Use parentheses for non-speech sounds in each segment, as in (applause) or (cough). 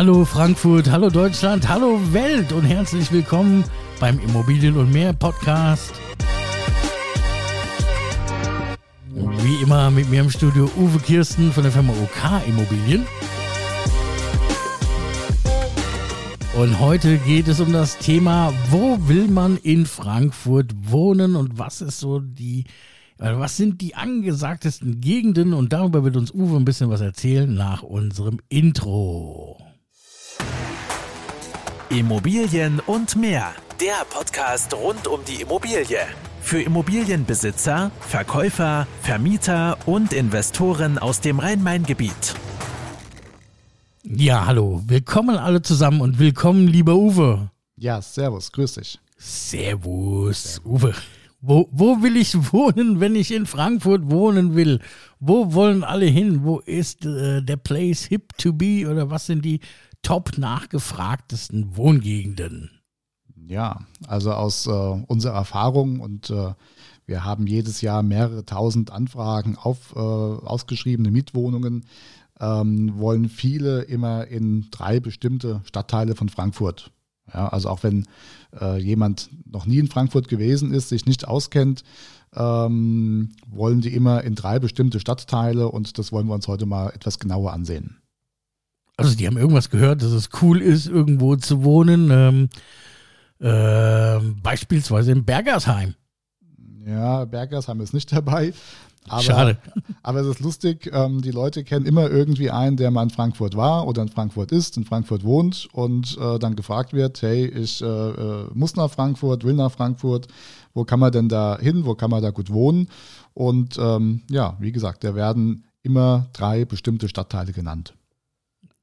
Hallo Frankfurt, hallo Deutschland, hallo Welt und herzlich willkommen beim Immobilien und mehr Podcast. Wie immer mit mir im Studio Uwe Kirsten von der Firma OK Immobilien. Und heute geht es um das Thema, wo will man in Frankfurt wohnen und was ist so die, äh, was sind die angesagtesten Gegenden und darüber wird uns Uwe ein bisschen was erzählen nach unserem Intro. Immobilien und mehr. Der Podcast rund um die Immobilie. Für Immobilienbesitzer, Verkäufer, Vermieter und Investoren aus dem Rhein-Main-Gebiet. Ja, hallo, willkommen alle zusammen und willkommen, lieber Uwe. Ja, servus, grüß dich. Servus, Uwe. Wo, wo will ich wohnen, wenn ich in Frankfurt wohnen will? Wo wollen alle hin? Wo ist äh, der Place hip to be oder was sind die top nachgefragtesten Wohngegenden? Ja, also aus äh, unserer Erfahrung und äh, wir haben jedes Jahr mehrere tausend Anfragen auf äh, ausgeschriebene Mietwohnungen ähm, wollen viele immer in drei bestimmte Stadtteile von Frankfurt. Ja, also auch wenn äh, jemand noch nie in Frankfurt gewesen ist, sich nicht auskennt, ähm, wollen die immer in drei bestimmte Stadtteile und das wollen wir uns heute mal etwas genauer ansehen. Also die haben irgendwas gehört, dass es cool ist, irgendwo zu wohnen, ähm, äh, beispielsweise in Bergersheim. Ja, Bergersheim ist nicht dabei. Aber, Schade. Aber es ist lustig, ähm, die Leute kennen immer irgendwie einen, der mal in Frankfurt war oder in Frankfurt ist, in Frankfurt wohnt und äh, dann gefragt wird, hey, ich äh, äh, muss nach Frankfurt, will nach Frankfurt, wo kann man denn da hin, wo kann man da gut wohnen? Und ähm, ja, wie gesagt, da werden immer drei bestimmte Stadtteile genannt.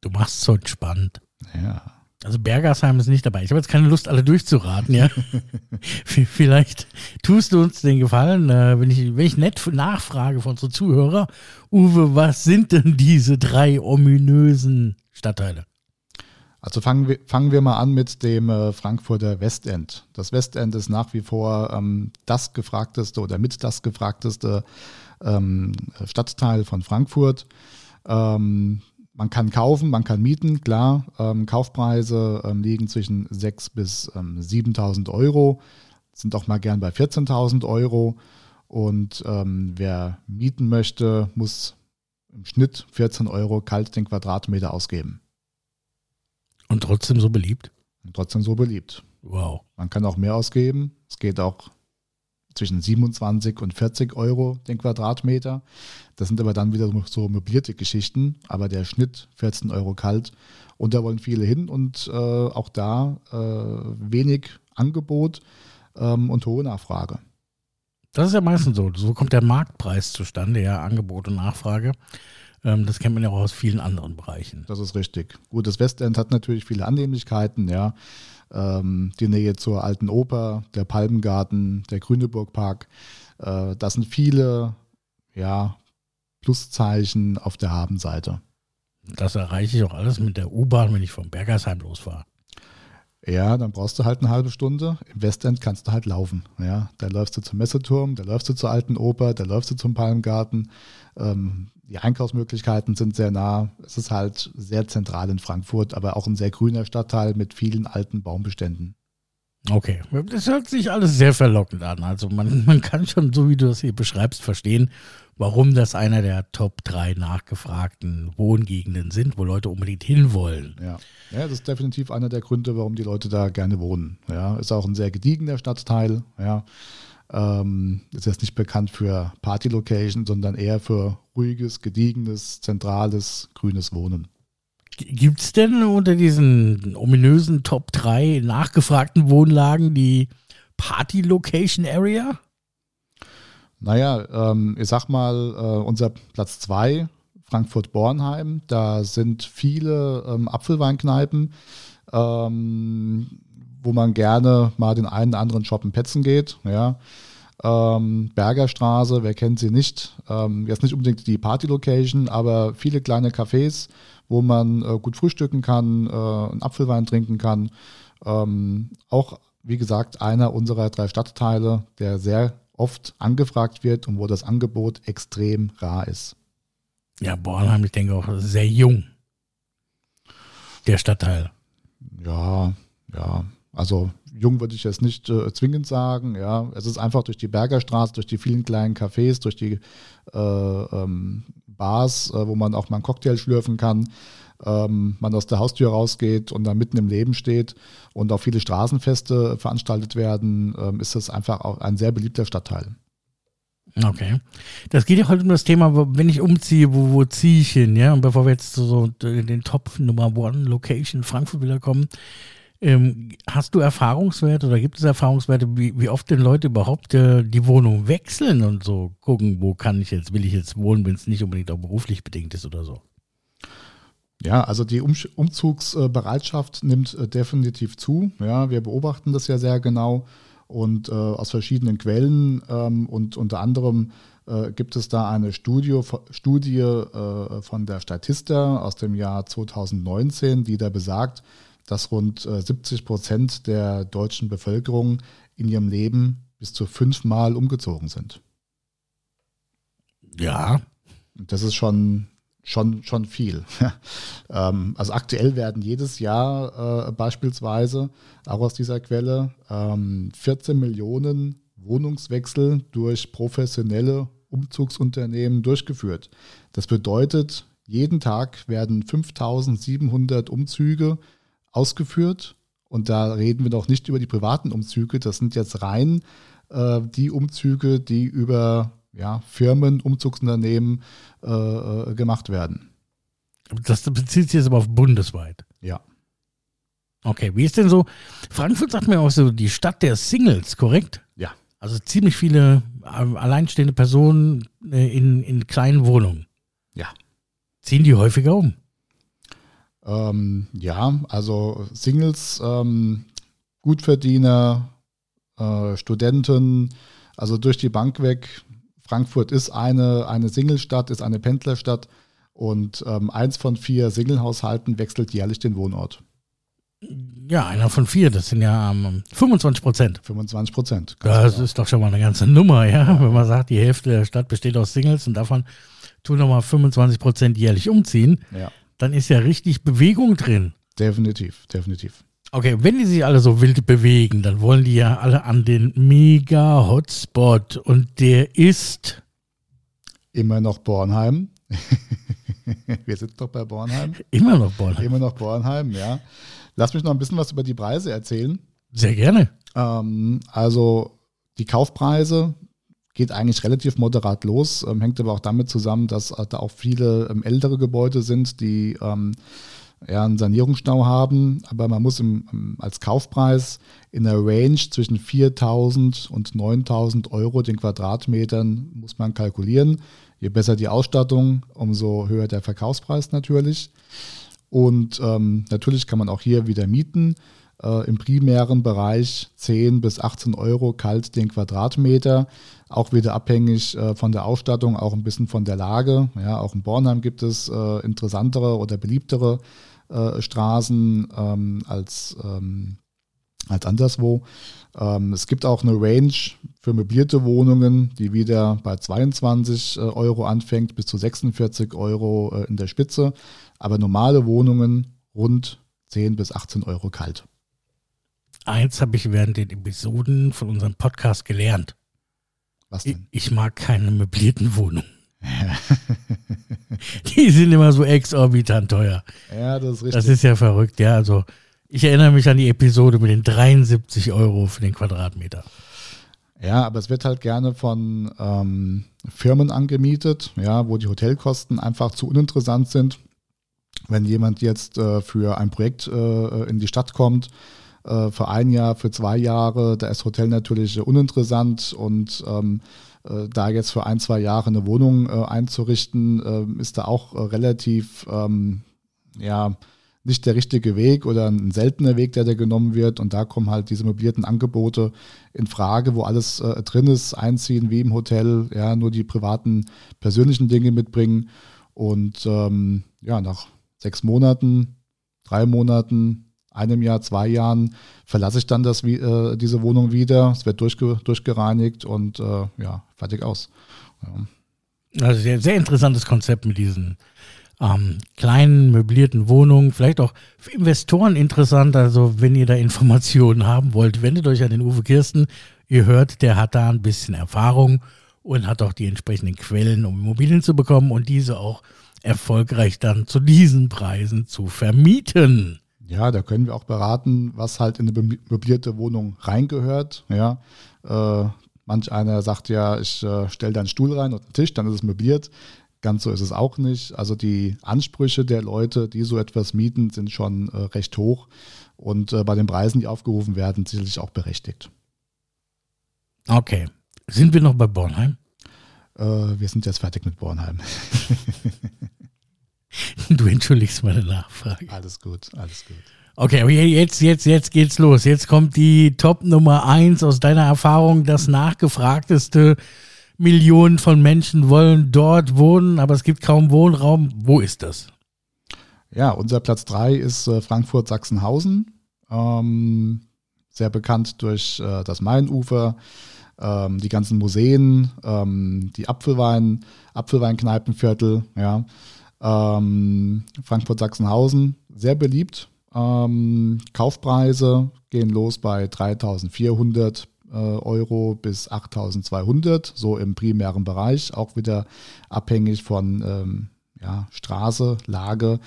Du machst so spannend. Ja. Also Bergersheim ist nicht dabei. Ich habe jetzt keine Lust, alle durchzuraten, ja. (laughs) Vielleicht tust du uns den Gefallen, äh, wenn, ich, wenn ich nett nachfrage von unseren Zuhörer, Uwe, was sind denn diese drei ominösen Stadtteile? Also fangen wir, fangen wir mal an mit dem äh, Frankfurter Westend. Das Westend ist nach wie vor ähm, das gefragteste oder mit das gefragteste ähm, Stadtteil von Frankfurt. Ähm, man kann kaufen, man kann mieten, klar. Ähm, Kaufpreise ähm, liegen zwischen 6.000 bis ähm, 7.000 Euro, sind auch mal gern bei 14.000 Euro. Und ähm, wer mieten möchte, muss im Schnitt 14 Euro kalt den Quadratmeter ausgeben. Und trotzdem so beliebt? Und trotzdem so beliebt. Wow. Man kann auch mehr ausgeben. Es geht auch zwischen 27 und 40 Euro den Quadratmeter. Das sind aber dann wieder so möblierte Geschichten, aber der Schnitt 14 Euro kalt. Und da wollen viele hin und äh, auch da äh, wenig Angebot ähm, und hohe Nachfrage. Das ist ja meistens so. So kommt der Marktpreis zustande, ja, Angebot und Nachfrage. Ähm, das kennt man ja auch aus vielen anderen Bereichen. Das ist richtig. Gut, das Westend hat natürlich viele Annehmlichkeiten, ja ähm, die Nähe zur Alten Oper, der Palmengarten, der Grüneburgpark. Äh, das sind viele ja, Pluszeichen auf der Habenseite. Das erreiche ich auch alles mit der U-Bahn, wenn ich vom Bergersheim losfahre. Ja, dann brauchst du halt eine halbe Stunde. Im Westend kannst du halt laufen. Ja, da läufst du zum Messeturm, da läufst du zur Alten Oper, da läufst du zum Palmgarten. Ähm, die Einkaufsmöglichkeiten sind sehr nah. Es ist halt sehr zentral in Frankfurt, aber auch ein sehr grüner Stadtteil mit vielen alten Baumbeständen. Okay, das hört sich alles sehr verlockend an. Also man, (laughs) man kann schon, so wie du das hier beschreibst, verstehen, warum das einer der Top 3 nachgefragten Wohngegenden sind, wo Leute unbedingt hinwollen. Ja. ja, das ist definitiv einer der Gründe, warum die Leute da gerne wohnen. Ja, ist auch ein sehr gediegener Stadtteil. Ja, ähm, ist jetzt nicht bekannt für Party-Location, sondern eher für ruhiges, gediegenes, zentrales, grünes Wohnen. Gibt es denn unter diesen ominösen Top 3 nachgefragten Wohnlagen die Party-Location-Area? Naja, ähm, ich sag mal, äh, unser Platz 2, Frankfurt-Bornheim, da sind viele ähm, Apfelweinkneipen, ähm, wo man gerne mal den einen oder anderen shoppen petzen geht. Ja. Ähm, Bergerstraße, wer kennt sie nicht? Ähm, jetzt nicht unbedingt die Party-Location, aber viele kleine Cafés, wo man äh, gut frühstücken kann, äh, einen Apfelwein trinken kann. Ähm, auch, wie gesagt, einer unserer drei Stadtteile, der sehr oft angefragt wird und wo das Angebot extrem rar ist. Ja, Bornheim, ich denke auch sehr jung. der Stadtteil. Ja, ja. Also jung würde ich jetzt nicht äh, zwingend sagen. Ja, es ist einfach durch die Bergerstraße, durch die vielen kleinen Cafés, durch die äh, ähm, Bars, äh, wo man auch mal einen Cocktail schlürfen kann, ähm, man aus der Haustür rausgeht und dann mitten im Leben steht und auch viele Straßenfeste veranstaltet werden, ähm, ist das einfach auch ein sehr beliebter Stadtteil. Okay. Das geht ja heute um das Thema, wenn ich umziehe, wo, wo ziehe ich hin, ja? Und bevor wir jetzt so den Top Nummer One Location Frankfurt wieder kommen, ähm, hast du Erfahrungswerte oder gibt es Erfahrungswerte, wie, wie oft denn Leute überhaupt äh, die Wohnung wechseln und so gucken, wo kann ich jetzt, will ich jetzt wohnen, wenn es nicht unbedingt auch beruflich bedingt ist oder so? Ja, also die um Umzugsbereitschaft nimmt äh, definitiv zu. Ja, wir beobachten das ja sehr genau und äh, aus verschiedenen Quellen ähm, und unter anderem äh, gibt es da eine Studie, Studie äh, von der Statista aus dem Jahr 2019, die da besagt, dass rund 70 äh, Prozent der deutschen Bevölkerung in ihrem Leben bis zu fünfmal umgezogen sind. Ja. Das ist schon, schon, schon viel. (laughs) ähm, also aktuell werden jedes Jahr äh, beispielsweise, auch aus dieser Quelle, ähm, 14 Millionen Wohnungswechsel durch professionelle Umzugsunternehmen durchgeführt. Das bedeutet, jeden Tag werden 5700 Umzüge ausgeführt. Und da reden wir noch nicht über die privaten Umzüge. Das sind jetzt rein äh, die Umzüge, die über ja, Firmen, Umzugsunternehmen äh, äh, gemacht werden. Das bezieht sich jetzt aber auf bundesweit. Ja. Okay, wie ist denn so? Frankfurt sagt mir auch so die Stadt der Singles, korrekt? Ja. Also ziemlich viele ähm, alleinstehende Personen äh, in, in kleinen Wohnungen. Ja. Ziehen die häufiger um? Ähm, ja, also Singles, ähm, Gutverdiener, äh, Studenten, also durch die Bank weg. Frankfurt ist eine, eine Singlestadt, ist eine Pendlerstadt und ähm, eins von vier Singlehaushalten wechselt jährlich den Wohnort. Ja, einer von vier, das sind ja ähm, 25 Prozent. 25 Prozent. Das genau. ist doch schon mal eine ganze Nummer, ja? ja? Wenn man sagt, die Hälfte der Stadt besteht aus Singles und davon tun nochmal 25 Prozent jährlich umziehen. Ja dann ist ja richtig Bewegung drin. Definitiv, definitiv. Okay, wenn die sich alle so wild bewegen, dann wollen die ja alle an den Mega-Hotspot und der ist immer noch Bornheim. (laughs) Wir sind doch bei Bornheim. Immer noch Bornheim. Immer noch Bornheim, ja. Lass mich noch ein bisschen was über die Preise erzählen. Sehr gerne. Ähm, also die Kaufpreise geht eigentlich relativ moderat los, ähm, hängt aber auch damit zusammen, dass äh, da auch viele ähm, ältere Gebäude sind, die ähm, ja, einen Sanierungsstau haben, aber man muss im, als Kaufpreis in der Range zwischen 4.000 und 9.000 Euro den Quadratmetern muss man kalkulieren. Je besser die Ausstattung, umso höher der Verkaufspreis natürlich. Und ähm, natürlich kann man auch hier wieder mieten. Äh, Im primären Bereich 10 bis 18 Euro kalt den Quadratmeter. Auch wieder abhängig äh, von der Ausstattung, auch ein bisschen von der Lage. Ja, auch in Bornheim gibt es äh, interessantere oder beliebtere äh, Straßen ähm, als, ähm, als anderswo. Ähm, es gibt auch eine Range für möblierte Wohnungen, die wieder bei 22 äh, Euro anfängt bis zu 46 Euro äh, in der Spitze. Aber normale Wohnungen rund 10 bis 18 Euro kalt. Eins habe ich während den Episoden von unserem Podcast gelernt. Was denn? Ich, ich mag keine möblierten Wohnungen. (laughs) Die sind immer so exorbitant teuer. Ja, das ist richtig. Das ist ja verrückt, ja. Also ich erinnere mich an die Episode mit den 73 Euro für den Quadratmeter. Ja, aber es wird halt gerne von ähm, Firmen angemietet, ja, wo die Hotelkosten einfach zu uninteressant sind. Wenn jemand jetzt äh, für ein Projekt äh, in die Stadt kommt, äh, für ein Jahr, für zwei Jahre, da ist Hotel natürlich uninteressant und ähm, äh, da jetzt für ein, zwei Jahre eine Wohnung äh, einzurichten, äh, ist da auch äh, relativ, ähm, ja, nicht der richtige Weg oder ein seltener Weg, der da genommen wird. Und da kommen halt diese mobilierten Angebote in Frage, wo alles äh, drin ist, einziehen wie im Hotel, ja, nur die privaten, persönlichen Dinge mitbringen. Und ähm, ja, nach sechs Monaten, drei Monaten, einem Jahr, zwei Jahren verlasse ich dann das, äh, diese Wohnung wieder. Es wird durchge, durchgereinigt und äh, ja, fertig aus. Ja. Also sehr, sehr interessantes Konzept mit diesen ähm, kleinen möblierten Wohnungen, vielleicht auch für Investoren interessant. Also wenn ihr da Informationen haben wollt, wendet euch an den Uwe Kirsten. Ihr hört, der hat da ein bisschen Erfahrung und hat auch die entsprechenden Quellen, um Immobilien zu bekommen und diese auch erfolgreich dann zu diesen Preisen zu vermieten. Ja, da können wir auch beraten, was halt in eine möblierte Wohnung reingehört. Ja, äh, manch einer sagt ja, ich äh, stelle da einen Stuhl rein und einen Tisch, dann ist es möbliert. Ganz so ist es auch nicht. Also die Ansprüche der Leute, die so etwas mieten, sind schon äh, recht hoch und äh, bei den Preisen, die aufgerufen werden, sicherlich auch berechtigt. Okay. Sind wir noch bei Bornheim? Äh, wir sind jetzt fertig mit Bornheim. (laughs) du entschuldigst meine Nachfrage. Alles gut, alles gut. Okay, jetzt, jetzt, jetzt geht's los. Jetzt kommt die Top Nummer eins aus deiner Erfahrung, das nachgefragteste Millionen von Menschen wollen dort wohnen, aber es gibt kaum Wohnraum. Wo ist das? Ja, unser Platz 3 ist äh, Frankfurt-Sachsenhausen. Ähm, sehr bekannt durch äh, das Mainufer, ähm, die ganzen Museen, ähm, die Apfelwein, Apfelweinkneipenviertel, ja. Ähm, Frankfurt-Sachsenhausen, sehr beliebt. Ähm, Kaufpreise gehen los bei 3400 äh, Euro bis 8200, so im primären Bereich, auch wieder abhängig von ähm, ja, Straße, Lage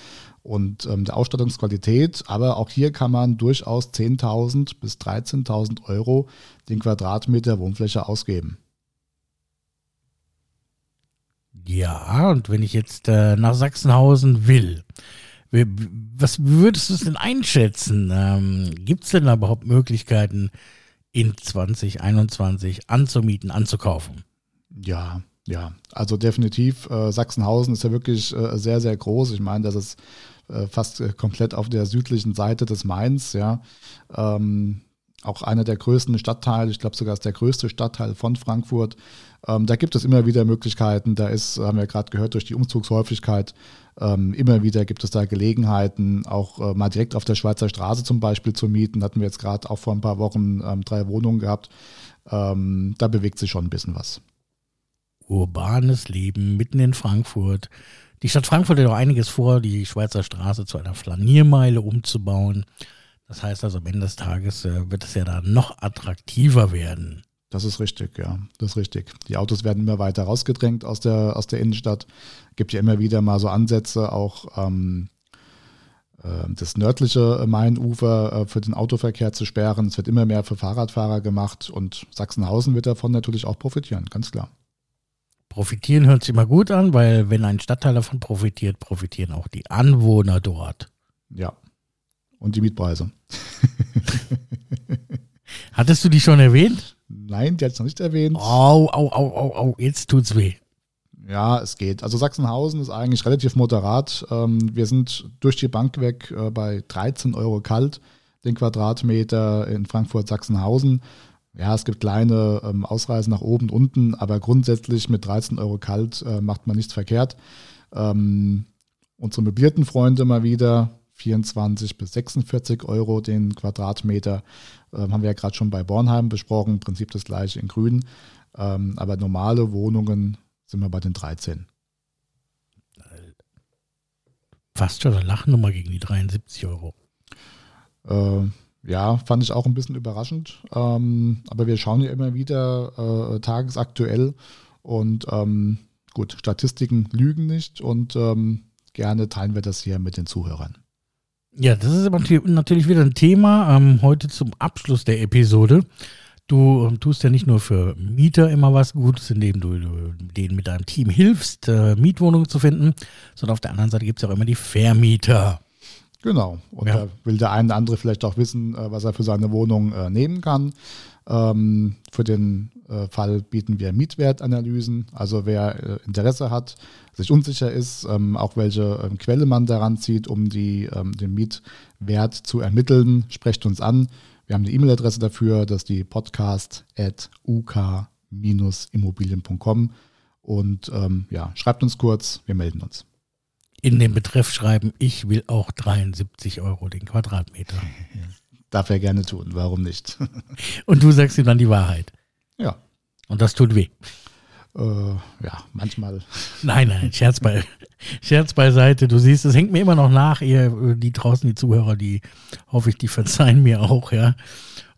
und ähm, der Ausstattungsqualität. Aber auch hier kann man durchaus 10.000 bis 13.000 Euro den Quadratmeter Wohnfläche ausgeben. Ja, und wenn ich jetzt äh, nach Sachsenhausen will, was würdest du es denn einschätzen? Ähm, Gibt es denn da überhaupt Möglichkeiten, in 2021 anzumieten, anzukaufen. Ja, ja, also definitiv. Äh, Sachsenhausen ist ja wirklich äh, sehr, sehr groß. Ich meine, das ist äh, fast äh, komplett auf der südlichen Seite des Mains, ja. Ähm, auch einer der größten Stadtteile, ich glaube sogar ist der größte Stadtteil von Frankfurt. Ähm, da gibt es immer wieder Möglichkeiten. Da ist, haben wir gerade gehört, durch die Umzugshäufigkeit ähm, immer wieder gibt es da Gelegenheiten, auch äh, mal direkt auf der Schweizer Straße zum Beispiel zu mieten. Hatten wir jetzt gerade auch vor ein paar Wochen ähm, drei Wohnungen gehabt. Ähm, da bewegt sich schon ein bisschen was. Urbanes Leben mitten in Frankfurt. Die Stadt Frankfurt hat auch einiges vor, die Schweizer Straße zu einer Flaniermeile umzubauen. Das heißt also, am Ende des Tages äh, wird es ja da noch attraktiver werden. Das ist richtig, ja. Das ist richtig. Die Autos werden immer weiter rausgedrängt aus der, aus der Innenstadt. Gibt ja immer wieder mal so Ansätze, auch ähm, äh, das nördliche Mainufer äh, für den Autoverkehr zu sperren. Es wird immer mehr für Fahrradfahrer gemacht und Sachsenhausen wird davon natürlich auch profitieren, ganz klar. Profitieren hört sich immer gut an, weil wenn ein Stadtteil davon profitiert, profitieren auch die Anwohner dort. Ja. Und die Mietpreise. (laughs) Hattest du die schon erwähnt? Nein, die hat es noch nicht erwähnt. Au, au, au, au, au, jetzt tut's weh. Ja, es geht. Also Sachsenhausen ist eigentlich relativ moderat. Ähm, wir sind durch die Bank weg äh, bei 13 Euro kalt den Quadratmeter in Frankfurt-Sachsenhausen. Ja, es gibt kleine ähm, Ausreisen nach oben, und unten, aber grundsätzlich mit 13 Euro kalt äh, macht man nichts verkehrt. Ähm, unsere möblierten Freunde mal wieder 24 bis 46 Euro den Quadratmeter. Ähm, haben wir ja gerade schon bei Bornheim besprochen. Im Prinzip das gleiche in Grün. Ähm, aber normale Wohnungen sind wir bei den 13. Fast schon eine Lachnummer gegen die 73 Euro. Äh, ja, fand ich auch ein bisschen überraschend. Ähm, aber wir schauen ja immer wieder äh, tagesaktuell und ähm, gut, Statistiken lügen nicht und ähm, gerne teilen wir das hier mit den Zuhörern. Ja, das ist aber natürlich wieder ein Thema ähm, heute zum Abschluss der Episode. Du ähm, tust ja nicht nur für Mieter immer was Gutes, indem du, du denen mit deinem Team hilfst, äh, Mietwohnungen zu finden, sondern auf der anderen Seite gibt es ja auch immer die Vermieter. Genau. Und ja. da will der eine oder andere vielleicht auch wissen, äh, was er für seine Wohnung äh, nehmen kann. Ähm, für den Fall bieten wir Mietwertanalysen. Also wer äh, Interesse hat, sich unsicher ist, ähm, auch welche ähm, Quelle man daran zieht, um die, ähm, den Mietwert zu ermitteln, sprecht uns an. Wir haben eine E-Mail-Adresse dafür, das ist die podcast.uk-immobilien.com. Und ähm, ja, schreibt uns kurz, wir melden uns. In den Betreff schreiben, ich will auch 73 Euro den Quadratmeter. (laughs) Darf er gerne tun, warum nicht? (laughs) Und du sagst ihm dann die Wahrheit. Ja. Und das tut weh. Äh, ja, manchmal. (laughs) Nein, nein, Scherz, bei, Scherz beiseite, du siehst, es hängt mir immer noch nach, ihr, die draußen, die Zuhörer, die hoffe ich, die verzeihen mir auch, ja.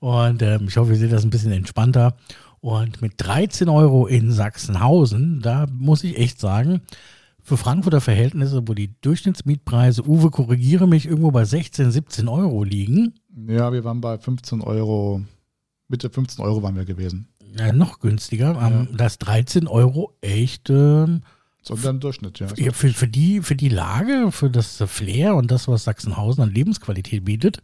Und ähm, ich hoffe, ihr seht das ein bisschen entspannter. Und mit 13 Euro in Sachsenhausen, da muss ich echt sagen, für Frankfurter Verhältnisse, wo die Durchschnittsmietpreise, Uwe, korrigiere mich, irgendwo bei 16, 17 Euro liegen. Ja, wir waren bei 15 Euro, Mitte 15 Euro waren wir gewesen. Ja, noch günstiger. Ja. Das 13 Euro echt. Ähm, sondern Durchschnitt, ja. Für, für, die, für die Lage, für das Flair und das, was Sachsenhausen an Lebensqualität bietet,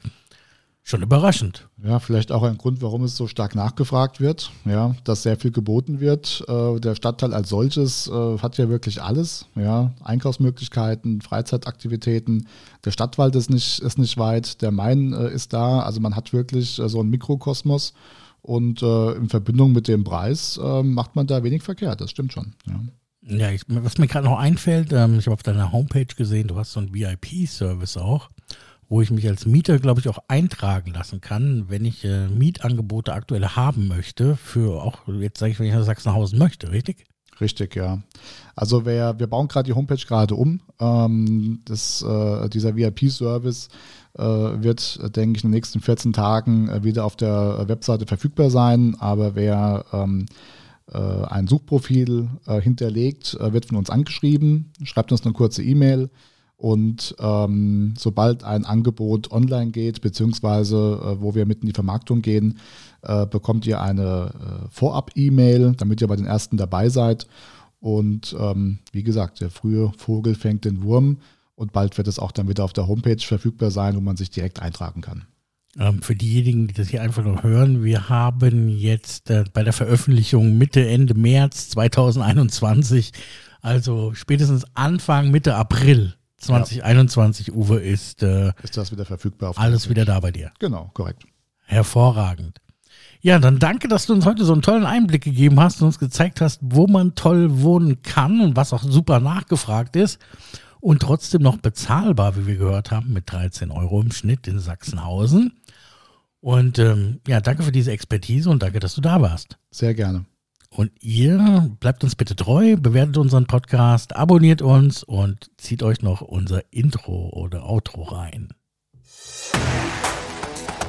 schon überraschend. Ja, vielleicht auch ein Grund, warum es so stark nachgefragt wird, ja, dass sehr viel geboten wird. Äh, der Stadtteil als solches äh, hat ja wirklich alles, ja, Einkaufsmöglichkeiten, Freizeitaktivitäten. Der Stadtwald ist nicht, ist nicht weit, der Main äh, ist da, also man hat wirklich äh, so einen Mikrokosmos und äh, in Verbindung mit dem Preis äh, macht man da wenig verkehrt, das stimmt schon. Ja. Ja, ich, was mir gerade noch einfällt, ähm, ich habe auf deiner Homepage gesehen, du hast so einen VIP-Service auch wo ich mich als Mieter, glaube ich, auch eintragen lassen kann, wenn ich äh, Mietangebote aktuell haben möchte, für auch, jetzt sage ich, wenn ich nach Sachsenhausen möchte, richtig? Richtig, ja. Also wer, wir bauen gerade die Homepage gerade um. Ähm, das, äh, dieser VIP-Service wird, denke ich, in den nächsten 14 Tagen äh, wieder auf der Webseite verfügbar sein. Aber wer ähm, äh, ein Suchprofil äh, hinterlegt, wird von uns angeschrieben, schreibt uns eine kurze E-Mail und ähm, sobald ein Angebot online geht, beziehungsweise äh, wo wir mit in die Vermarktung gehen, äh, bekommt ihr eine äh, Vorab-E-Mail, damit ihr bei den ersten dabei seid. Und ähm, wie gesagt, der frühe Vogel fängt den Wurm und bald wird es auch dann wieder auf der Homepage verfügbar sein, wo man sich direkt eintragen kann. Ähm, für diejenigen, die das hier einfach noch hören, wir haben jetzt äh, bei der Veröffentlichung Mitte, Ende März 2021, also spätestens Anfang, Mitte April 2021, ja. Uwe, ist, äh, ist das wieder verfügbar. alles wieder da bei dir. Genau, korrekt. Hervorragend. Ja, dann danke, dass du uns heute so einen tollen Einblick gegeben hast und uns gezeigt hast, wo man toll wohnen kann und was auch super nachgefragt ist und trotzdem noch bezahlbar, wie wir gehört haben, mit 13 Euro im Schnitt in Sachsenhausen. Und ähm, ja, danke für diese Expertise und danke, dass du da warst. Sehr gerne. Und ihr bleibt uns bitte treu, bewertet unseren Podcast, abonniert uns und zieht euch noch unser Intro oder Outro rein.